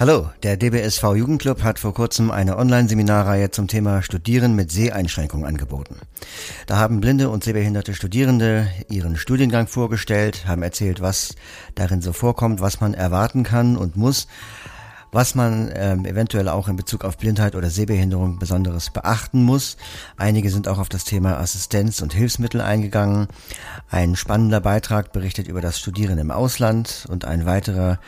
Hallo, der DBSV Jugendclub hat vor kurzem eine Online-Seminarreihe zum Thema Studieren mit Seheinschränkung angeboten. Da haben blinde und sehbehinderte Studierende ihren Studiengang vorgestellt, haben erzählt, was darin so vorkommt, was man erwarten kann und muss, was man ähm, eventuell auch in Bezug auf Blindheit oder Sehbehinderung Besonderes beachten muss. Einige sind auch auf das Thema Assistenz und Hilfsmittel eingegangen. Ein spannender Beitrag berichtet über das Studieren im Ausland und ein weiterer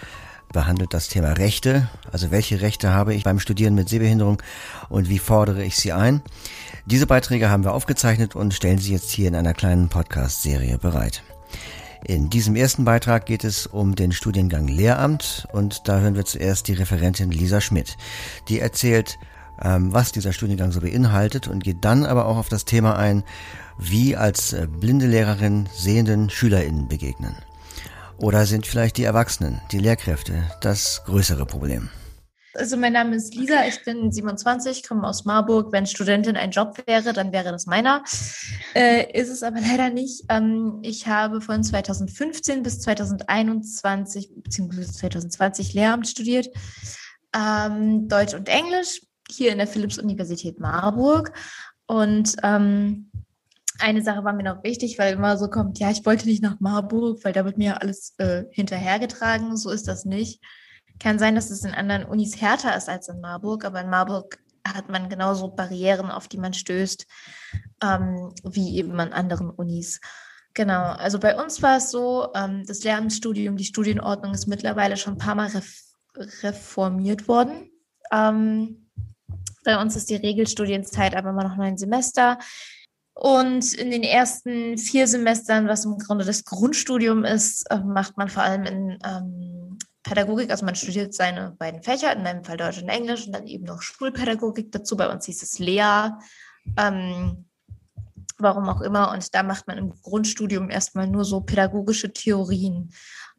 behandelt das Thema Rechte, also welche Rechte habe ich beim Studieren mit Sehbehinderung und wie fordere ich sie ein. Diese Beiträge haben wir aufgezeichnet und stellen sie jetzt hier in einer kleinen Podcast-Serie bereit. In diesem ersten Beitrag geht es um den Studiengang Lehramt und da hören wir zuerst die Referentin Lisa Schmidt. Die erzählt, ähm, was dieser Studiengang so beinhaltet und geht dann aber auch auf das Thema ein, wie als äh, blinde Lehrerin sehenden SchülerInnen begegnen. Oder sind vielleicht die Erwachsenen, die Lehrkräfte, das größere Problem? Also mein Name ist Lisa, ich bin 27, komme aus Marburg. Wenn Studentin ein Job wäre, dann wäre das meiner. Äh, ist es aber leider nicht. Ähm, ich habe von 2015 bis 2021 bzw. 2020 Lehramt studiert, ähm, Deutsch und Englisch hier in der Philipps-Universität Marburg. Und ähm, eine Sache war mir noch wichtig, weil immer so kommt, ja, ich wollte nicht nach Marburg, weil da wird mir alles äh, hinterhergetragen. So ist das nicht. Kann sein, dass es in anderen Unis härter ist als in Marburg, aber in Marburg hat man genauso Barrieren, auf die man stößt, ähm, wie eben an anderen Unis. Genau, also bei uns war es so, ähm, das Lehramtsstudium, die Studienordnung ist mittlerweile schon ein paar Mal ref reformiert worden. Ähm, bei uns ist die Regelstudienzeit aber immer noch neun Semester. Und in den ersten vier Semestern, was im Grunde das Grundstudium ist, äh, macht man vor allem in ähm, Pädagogik, also man studiert seine beiden Fächer, in meinem Fall Deutsch und Englisch und dann eben noch Schulpädagogik dazu. Bei uns hieß es Lea, ähm, warum auch immer. Und da macht man im Grundstudium erstmal nur so pädagogische Theorien,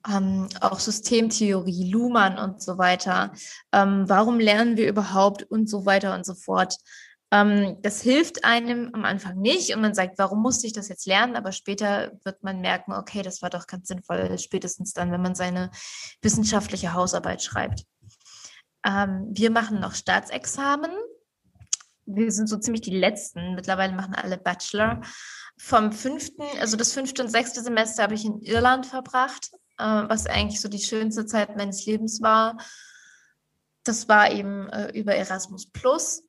ähm, auch Systemtheorie, Luhmann und so weiter. Ähm, warum lernen wir überhaupt und so weiter und so fort. Ähm, das hilft einem am Anfang nicht und man sagt, warum musste ich das jetzt lernen? Aber später wird man merken, okay, das war doch ganz sinnvoll, spätestens dann, wenn man seine wissenschaftliche Hausarbeit schreibt. Ähm, wir machen noch Staatsexamen. Wir sind so ziemlich die Letzten. Mittlerweile machen alle Bachelor. Vom fünften, also das fünfte und sechste Semester habe ich in Irland verbracht, äh, was eigentlich so die schönste Zeit meines Lebens war. Das war eben äh, über Erasmus Plus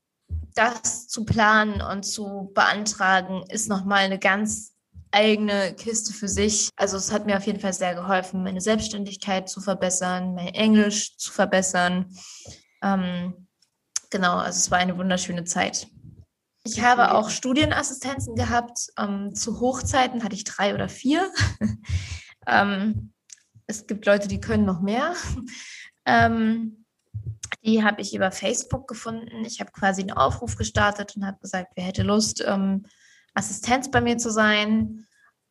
das zu planen und zu beantragen, ist nochmal eine ganz eigene Kiste für sich. Also es hat mir auf jeden Fall sehr geholfen, meine Selbstständigkeit zu verbessern, mein Englisch zu verbessern. Ähm, genau, also es war eine wunderschöne Zeit. Ich habe auch Studienassistenzen gehabt. Ähm, zu Hochzeiten hatte ich drei oder vier. ähm, es gibt Leute, die können noch mehr. Ähm, die habe ich über Facebook gefunden. Ich habe quasi einen Aufruf gestartet und habe gesagt, wer hätte Lust, ähm, Assistenz bei mir zu sein.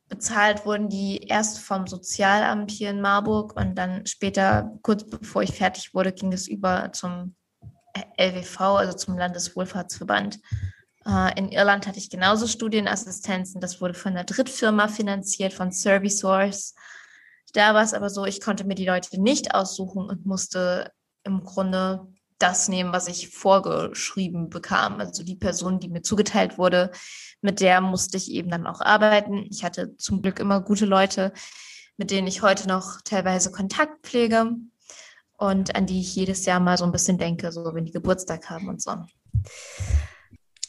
Bezahlt wurden die erst vom Sozialamt hier in Marburg und dann später, kurz bevor ich fertig wurde, ging es über zum LWV, also zum Landeswohlfahrtsverband. Äh, in Irland hatte ich genauso Studienassistenzen. Das wurde von einer Drittfirma finanziert, von Servisource. Da war es aber so, ich konnte mir die Leute nicht aussuchen und musste im Grunde das nehmen, was ich vorgeschrieben bekam. Also die Person, die mir zugeteilt wurde, mit der musste ich eben dann auch arbeiten. Ich hatte zum Glück immer gute Leute, mit denen ich heute noch teilweise Kontakt pflege und an die ich jedes Jahr mal so ein bisschen denke, so wenn die Geburtstag haben und so.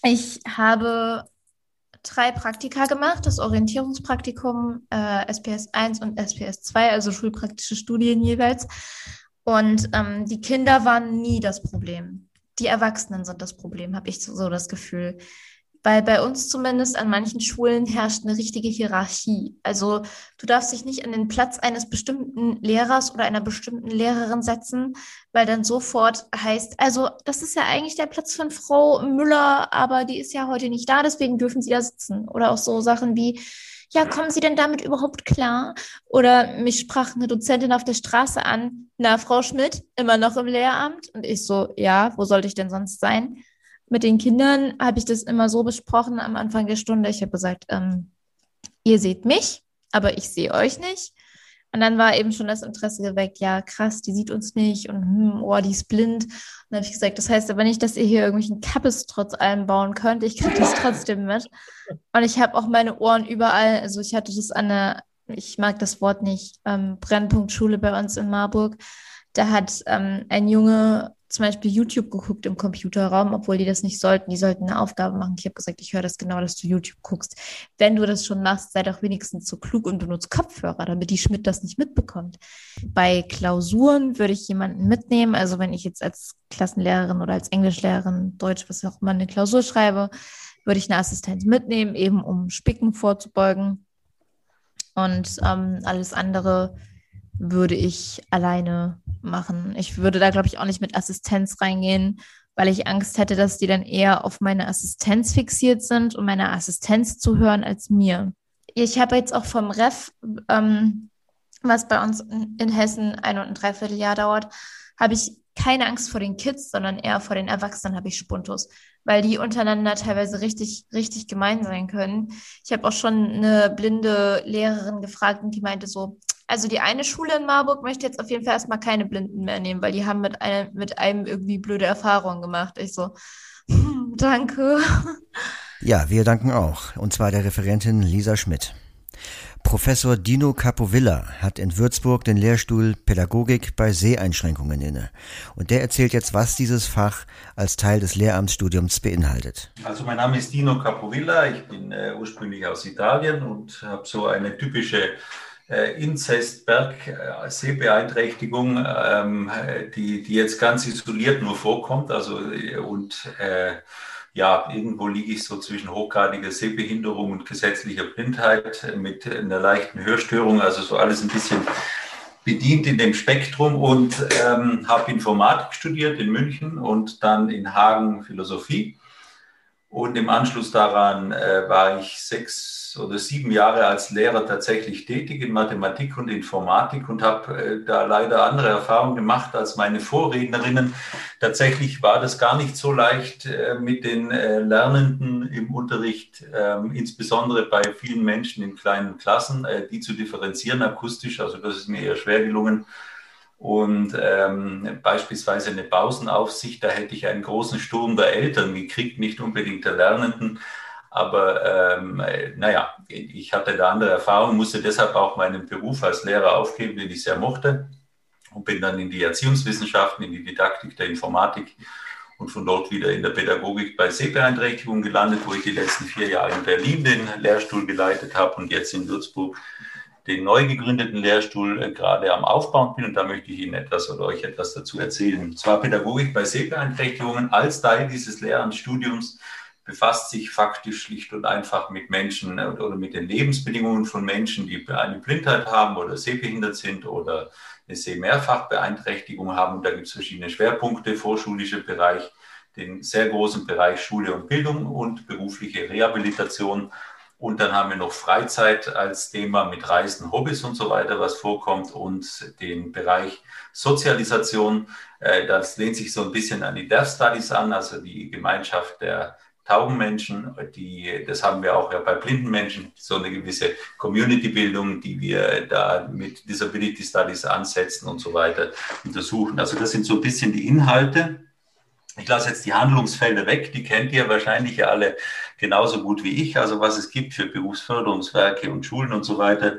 Ich habe drei Praktika gemacht, das Orientierungspraktikum äh, SPS 1 und SPS 2, also schulpraktische Studien jeweils. Und ähm, die Kinder waren nie das Problem. Die Erwachsenen sind das Problem, habe ich so das Gefühl. Weil bei uns zumindest an manchen Schulen herrscht eine richtige Hierarchie. Also du darfst dich nicht an den Platz eines bestimmten Lehrers oder einer bestimmten Lehrerin setzen, weil dann sofort heißt, also das ist ja eigentlich der Platz von Frau Müller, aber die ist ja heute nicht da, deswegen dürfen sie da sitzen. Oder auch so Sachen wie, ja, kommen Sie denn damit überhaupt klar? Oder mich sprach eine Dozentin auf der Straße an, na, Frau Schmidt, immer noch im Lehramt? Und ich so, ja, wo sollte ich denn sonst sein? Mit den Kindern habe ich das immer so besprochen am Anfang der Stunde. Ich habe gesagt, ähm, ihr seht mich, aber ich sehe euch nicht. Und dann war eben schon das Interesse geweckt, ja, krass, die sieht uns nicht und hm, oh, die ist blind. Dann habe ich gesagt, das heißt aber nicht, dass ihr hier irgendwelchen Kappes trotz allem bauen könnt. Ich kriege das trotzdem mit. Und ich habe auch meine Ohren überall, also ich hatte das an der, ich mag das Wort nicht, ähm, Brennpunkt Schule bei uns in Marburg. Da hat ähm, ein Junge zum Beispiel YouTube geguckt im Computerraum, obwohl die das nicht sollten. Die sollten eine Aufgabe machen. Ich habe gesagt, ich höre das genau, dass du YouTube guckst. Wenn du das schon machst, sei doch wenigstens so klug und benutzt Kopfhörer, damit die Schmidt das nicht mitbekommt. Bei Klausuren würde ich jemanden mitnehmen. Also wenn ich jetzt als Klassenlehrerin oder als Englischlehrerin, Deutsch, was auch immer, eine Klausur schreibe, würde ich eine Assistenz mitnehmen, eben um Spicken vorzubeugen. Und ähm, alles andere würde ich alleine machen. Ich würde da, glaube ich, auch nicht mit Assistenz reingehen, weil ich Angst hätte, dass die dann eher auf meine Assistenz fixiert sind und meine Assistenz zu hören als mir. Ich habe jetzt auch vom Ref, ähm, was bei uns in, in Hessen ein und ein Dreivierteljahr dauert, habe ich keine Angst vor den Kids, sondern eher vor den Erwachsenen habe ich Spuntus, weil die untereinander teilweise richtig, richtig gemein sein können. Ich habe auch schon eine blinde Lehrerin gefragt und die meinte so, also die eine Schule in Marburg möchte jetzt auf jeden Fall erstmal keine Blinden mehr nehmen, weil die haben mit einem, mit einem irgendwie blöde Erfahrungen gemacht. Ich so, hm, danke. Ja, wir danken auch. Und zwar der Referentin Lisa Schmidt. Professor Dino Capovilla hat in Würzburg den Lehrstuhl Pädagogik bei Seheinschränkungen inne. Und der erzählt jetzt, was dieses Fach als Teil des Lehramtsstudiums beinhaltet. Also mein Name ist Dino Capovilla, ich bin äh, ursprünglich aus Italien und habe so eine typische äh, Inzest-Berg-Sehbeeinträchtigung, ähm, die, die jetzt ganz isoliert nur vorkommt. Also, äh, und äh, ja, irgendwo liege ich so zwischen hochgradiger Sehbehinderung und gesetzlicher Blindheit mit einer leichten Hörstörung, also so alles ein bisschen bedient in dem Spektrum und ähm, habe Informatik studiert in München und dann in Hagen Philosophie. Und im Anschluss daran äh, war ich sechs oder sieben Jahre als Lehrer tatsächlich tätig in Mathematik und Informatik und habe äh, da leider andere Erfahrungen gemacht als meine Vorrednerinnen. Tatsächlich war das gar nicht so leicht äh, mit den äh, Lernenden im Unterricht, ähm, insbesondere bei vielen Menschen in kleinen Klassen, die zu differenzieren akustisch. Also das ist mir eher schwer gelungen. Und ähm, beispielsweise eine Pausenaufsicht, da hätte ich einen großen Sturm der Eltern gekriegt, nicht unbedingt der Lernenden. Aber ähm, naja, ich hatte da andere Erfahrungen, musste deshalb auch meinen Beruf als Lehrer aufgeben, den ich sehr mochte. Und bin dann in die Erziehungswissenschaften, in die Didaktik der Informatik und von dort wieder in der Pädagogik bei Sehbeeinträchtigungen gelandet, wo ich die letzten vier Jahre in Berlin den Lehrstuhl geleitet habe und jetzt in Würzburg den neu gegründeten Lehrstuhl äh, gerade am Aufbauen bin. Und da möchte ich Ihnen etwas oder euch etwas dazu erzählen. Und zwar Pädagogik bei Sehbeeinträchtigungen als Teil dieses Lehramtsstudiums befasst sich faktisch schlicht und einfach mit Menschen äh, oder mit den Lebensbedingungen von Menschen, die eine Blindheit haben oder sehbehindert sind oder eine Sehmehrfachbeeinträchtigung haben. Da gibt es verschiedene Schwerpunkte, vorschulischer Bereich, den sehr großen Bereich Schule und Bildung und berufliche Rehabilitation. Und dann haben wir noch Freizeit als Thema mit Reisen, Hobbys und so weiter, was vorkommt und den Bereich Sozialisation. Äh, das lehnt sich so ein bisschen an die Deaf Studies an, also die Gemeinschaft der tauben Menschen, die, das haben wir auch ja bei blinden Menschen, so eine gewisse Community-Bildung, die wir da mit Disability Studies ansetzen und so weiter untersuchen. Also das sind so ein bisschen die Inhalte. Ich lasse jetzt die Handlungsfelder weg, die kennt ihr wahrscheinlich alle genauso gut wie ich, also was es gibt für Berufsförderungswerke und Schulen und so weiter.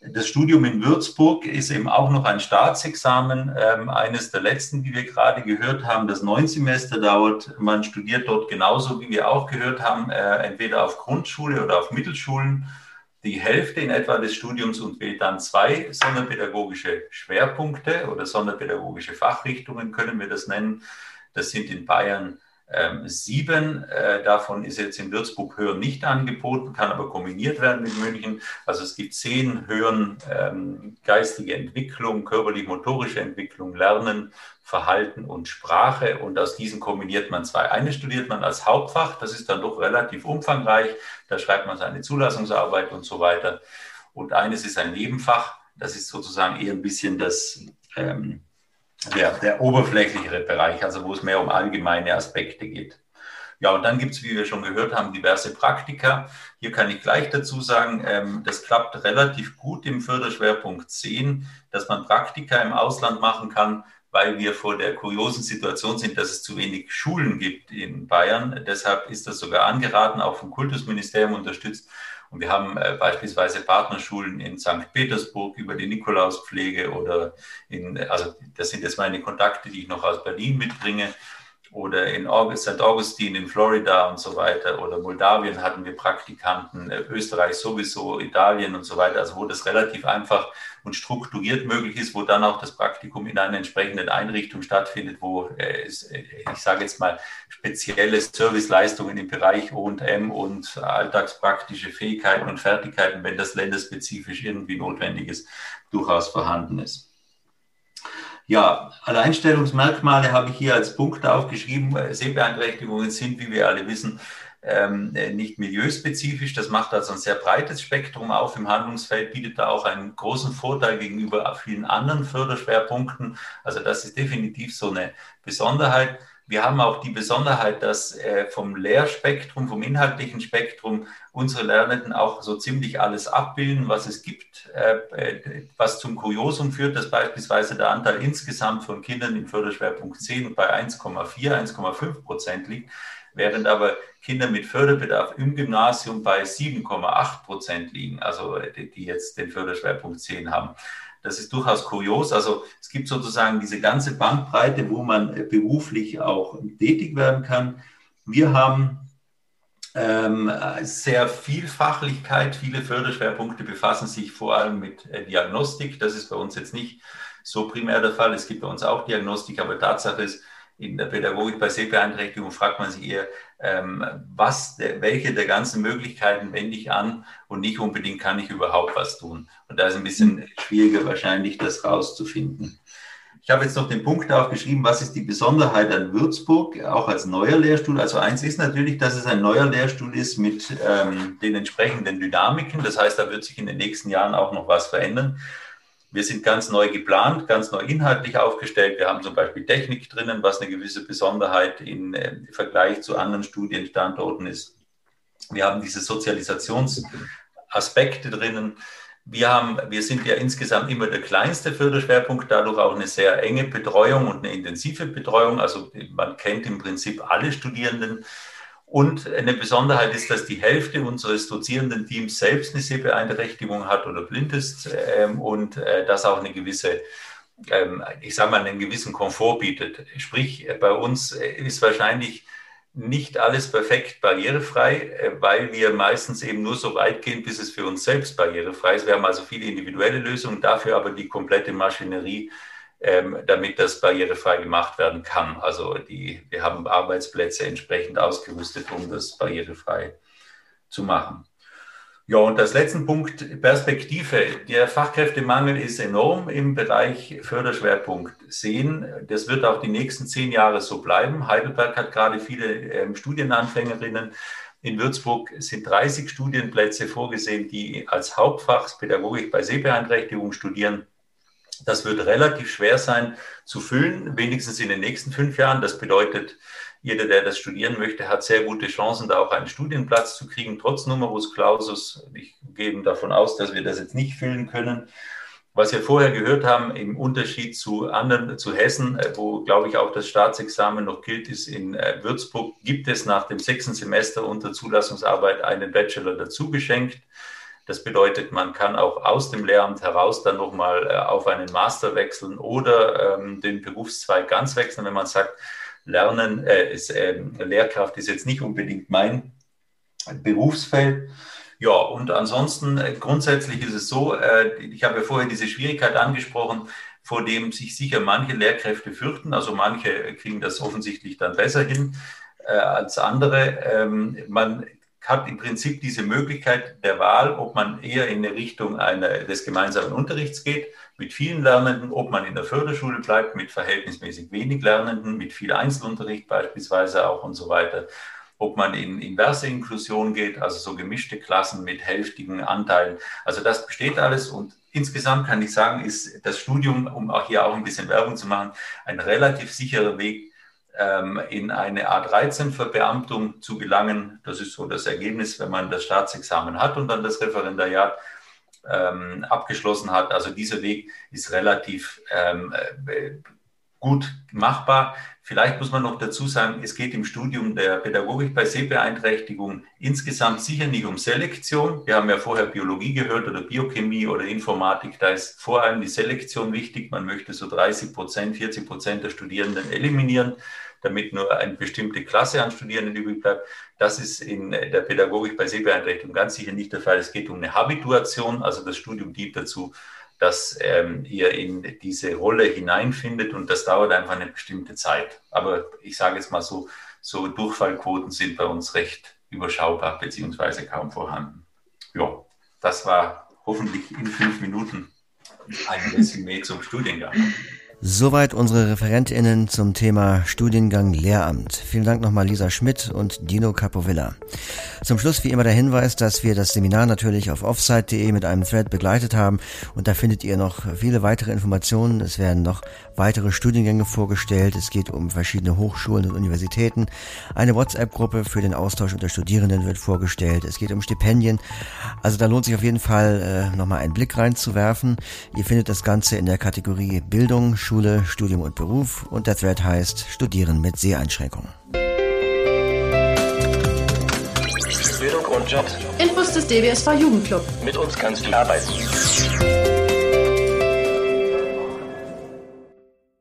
Das Studium in Würzburg ist eben auch noch ein Staatsexamen, ähm, eines der letzten, die wir gerade gehört haben, das neun Semester dauert. Man studiert dort genauso, wie wir auch gehört haben, äh, entweder auf Grundschule oder auf Mittelschulen. Die Hälfte in etwa des Studiums und wählt dann zwei sonderpädagogische Schwerpunkte oder sonderpädagogische Fachrichtungen, können wir das nennen. Das sind in Bayern sieben äh, davon ist jetzt in Würzburg Hören nicht angeboten, kann aber kombiniert werden mit München. Also es gibt zehn Hören, ähm, geistige Entwicklung, körperlich-motorische Entwicklung, Lernen, Verhalten und Sprache. Und aus diesen kombiniert man zwei. Eine studiert man als Hauptfach, das ist dann doch relativ umfangreich. Da schreibt man seine Zulassungsarbeit und so weiter. Und eines ist ein Nebenfach, das ist sozusagen eher ein bisschen das ähm, der, der oberflächlichere Bereich, also wo es mehr um allgemeine Aspekte geht. Ja, und dann gibt es, wie wir schon gehört haben, diverse Praktika. Hier kann ich gleich dazu sagen, ähm, das klappt relativ gut im Förderschwerpunkt 10, dass man Praktika im Ausland machen kann, weil wir vor der kuriosen Situation sind, dass es zu wenig Schulen gibt in Bayern. Deshalb ist das sogar angeraten, auch vom Kultusministerium unterstützt. Und wir haben äh, beispielsweise Partnerschulen in St. Petersburg über die Nikolauspflege oder in, also das sind jetzt meine Kontakte, die ich noch aus Berlin mitbringe oder in St. Augustin in Florida und so weiter oder Moldawien hatten wir Praktikanten, äh, Österreich sowieso, Italien und so weiter, also wo das relativ einfach und strukturiert möglich ist, wo dann auch das Praktikum in einer entsprechenden Einrichtung stattfindet, wo äh, es, äh, ich sage jetzt mal, spezielle Serviceleistungen im Bereich O&M und alltagspraktische Fähigkeiten und Fertigkeiten, wenn das länderspezifisch irgendwie notwendig ist, durchaus vorhanden ist. Ja, Alleinstellungsmerkmale habe ich hier als Punkt aufgeschrieben. Sehbeeinträchtigungen sind, wie wir alle wissen, ähm, nicht milieuspezifisch. Das macht also ein sehr breites Spektrum auf im Handlungsfeld, bietet da auch einen großen Vorteil gegenüber vielen anderen Förderschwerpunkten. Also das ist definitiv so eine Besonderheit. Wir haben auch die Besonderheit, dass äh, vom Lehrspektrum, vom inhaltlichen Spektrum unsere Lernenden auch so ziemlich alles abbilden, was es gibt, äh, äh, was zum Kuriosum führt, dass beispielsweise der Anteil insgesamt von Kindern im Förderschwerpunkt 10 bei 1,4, 1,5 Prozent liegt, während aber Kinder mit Förderbedarf im Gymnasium bei 7,8 Prozent liegen, also die jetzt den Förderschwerpunkt 10 haben. Das ist durchaus kurios. Also es gibt sozusagen diese ganze Bandbreite, wo man beruflich auch tätig werden kann. Wir haben ähm, sehr Vielfachlichkeit. Viele Förderschwerpunkte befassen sich vor allem mit äh, Diagnostik. Das ist bei uns jetzt nicht so primär der Fall. Es gibt bei uns auch Diagnostik, aber Tatsache ist, in der Pädagogik bei Sehbeeinträchtigung fragt man sich eher, ähm, was, welche der ganzen Möglichkeiten wende ich an und nicht unbedingt kann ich überhaupt was tun. Und da ist ein bisschen schwieriger wahrscheinlich, das rauszufinden. Ich habe jetzt noch den Punkt aufgeschrieben, was ist die Besonderheit an Würzburg, auch als neuer Lehrstuhl. Also eins ist natürlich, dass es ein neuer Lehrstuhl ist mit ähm, den entsprechenden Dynamiken. Das heißt, da wird sich in den nächsten Jahren auch noch was verändern. Wir sind ganz neu geplant, ganz neu inhaltlich aufgestellt. Wir haben zum Beispiel Technik drinnen, was eine gewisse Besonderheit im äh, Vergleich zu anderen Studienstandorten ist. Wir haben diese Sozialisationsaspekte drinnen. Wir, haben, wir sind ja insgesamt immer der kleinste Förderschwerpunkt, dadurch auch eine sehr enge Betreuung und eine intensive Betreuung. Also man kennt im Prinzip alle Studierenden. Und eine Besonderheit ist, dass die Hälfte unseres Dozierenden-Teams selbst eine Sehbeeinträchtigung hat oder blind ist ähm, und äh, das auch eine gewisse, ähm, ich sage mal, einen gewissen Komfort bietet. Sprich, äh, bei uns äh, ist wahrscheinlich nicht alles perfekt barrierefrei, äh, weil wir meistens eben nur so weit gehen, bis es für uns selbst barrierefrei ist. Wir haben also viele individuelle Lösungen, dafür aber die komplette Maschinerie ähm, damit das barrierefrei gemacht werden kann. Also die, wir haben Arbeitsplätze entsprechend ausgerüstet, um das barrierefrei zu machen. Ja, und das letzte Punkt, Perspektive. Der Fachkräftemangel ist enorm im Bereich Förderschwerpunkt Sehen. Das wird auch die nächsten zehn Jahre so bleiben. Heidelberg hat gerade viele ähm, Studienanfängerinnen. In Würzburg sind 30 Studienplätze vorgesehen, die als Hauptfach Pädagogik bei Sehbeeinträchtigung studieren. Das wird relativ schwer sein zu füllen, wenigstens in den nächsten fünf Jahren. Das bedeutet, jeder, der das studieren möchte, hat sehr gute Chancen, da auch einen Studienplatz zu kriegen, trotz Numerus Clausus. Ich gehe davon aus, dass wir das jetzt nicht füllen können. Was wir vorher gehört haben, im Unterschied zu anderen, zu Hessen, äh, wo, glaube ich, auch das Staatsexamen noch gilt, ist in äh, Würzburg, gibt es nach dem sechsten Semester unter Zulassungsarbeit einen Bachelor dazu geschenkt. Das bedeutet, man kann auch aus dem Lehramt heraus dann nochmal äh, auf einen Master wechseln oder ähm, den Berufszweig ganz wechseln, wenn man sagt, Lernen, äh, ist, äh, Lehrkraft ist jetzt nicht unbedingt mein Berufsfeld. Ja, und ansonsten äh, grundsätzlich ist es so, äh, ich habe ja vorher diese Schwierigkeit angesprochen, vor dem sich sicher manche Lehrkräfte fürchten. Also manche kriegen das offensichtlich dann besser hin äh, als andere. Ähm, man hat im Prinzip diese Möglichkeit der Wahl, ob man eher in eine Richtung einer, des gemeinsamen Unterrichts geht, mit vielen Lernenden, ob man in der Förderschule bleibt, mit verhältnismäßig wenig Lernenden, mit viel Einzelunterricht beispielsweise auch und so weiter, ob man in inverse Inklusion geht, also so gemischte Klassen mit hälftigen Anteilen. Also das besteht alles und insgesamt kann ich sagen, ist das Studium, um auch hier auch ein bisschen Werbung zu machen, ein relativ sicherer Weg in eine Art 13-Verbeamtung zu gelangen. Das ist so das Ergebnis, wenn man das Staatsexamen hat und dann das Referendariat ähm, abgeschlossen hat. Also dieser Weg ist relativ ähm, äh, gut machbar. Vielleicht muss man noch dazu sagen, es geht im Studium der Pädagogik bei Sehbeeinträchtigung insgesamt sicher nicht um Selektion. Wir haben ja vorher Biologie gehört oder Biochemie oder Informatik. Da ist vor allem die Selektion wichtig. Man möchte so 30 Prozent, 40 Prozent der Studierenden eliminieren, damit nur eine bestimmte Klasse an Studierenden übrig bleibt. Das ist in der Pädagogik bei Sehbeeinträchtigung ganz sicher nicht der Fall. Es geht um eine Habituation, also das Studium dient dazu, dass ähm, ihr in diese Rolle hineinfindet und das dauert einfach eine bestimmte Zeit. Aber ich sage jetzt mal so, so Durchfallquoten sind bei uns recht überschaubar beziehungsweise kaum vorhanden. Ja, das war hoffentlich in fünf Minuten ein Resümee zum Studiengang. Soweit unsere ReferentInnen zum Thema Studiengang Lehramt. Vielen Dank nochmal Lisa Schmidt und Dino Capovilla. Zum Schluss wie immer der Hinweis, dass wir das Seminar natürlich auf offsite.de mit einem Thread begleitet haben und da findet ihr noch viele weitere Informationen. Es werden noch weitere Studiengänge vorgestellt. Es geht um verschiedene Hochschulen und Universitäten. Eine WhatsApp-Gruppe für den Austausch unter Studierenden wird vorgestellt. Es geht um Stipendien. Also da lohnt sich auf jeden Fall äh, nochmal einen Blick reinzuwerfen. Ihr findet das Ganze in der Kategorie Bildung, Schule, Studium und Beruf und der Thread heißt Studieren mit Seheinschränkungen. Bildung und Jobs. Infos des DBSV Jugendclub. Mit uns kannst du arbeiten.